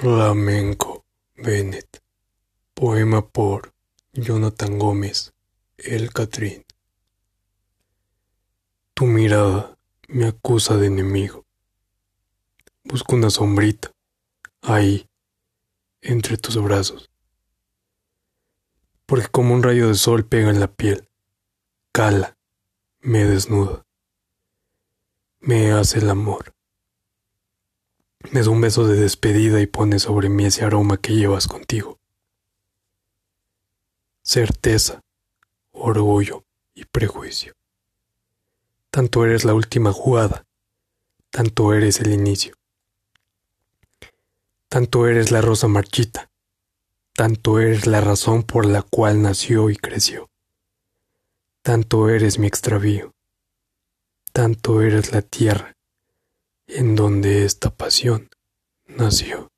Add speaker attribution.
Speaker 1: Flamenco Bennett. Poema por Jonathan Gómez, El Catrín. Tu mirada me acusa de enemigo. Busco una sombrita, ahí, entre tus brazos. Porque como un rayo de sol pega en la piel, cala, me desnuda, me hace el amor. Me da un beso de despedida y pone sobre mí ese aroma que llevas contigo. Certeza, orgullo y prejuicio. Tanto eres la última jugada, tanto eres el inicio. Tanto eres la rosa marchita, tanto eres la razón por la cual nació y creció. Tanto eres mi extravío, tanto eres la tierra en donde esta pasión nació.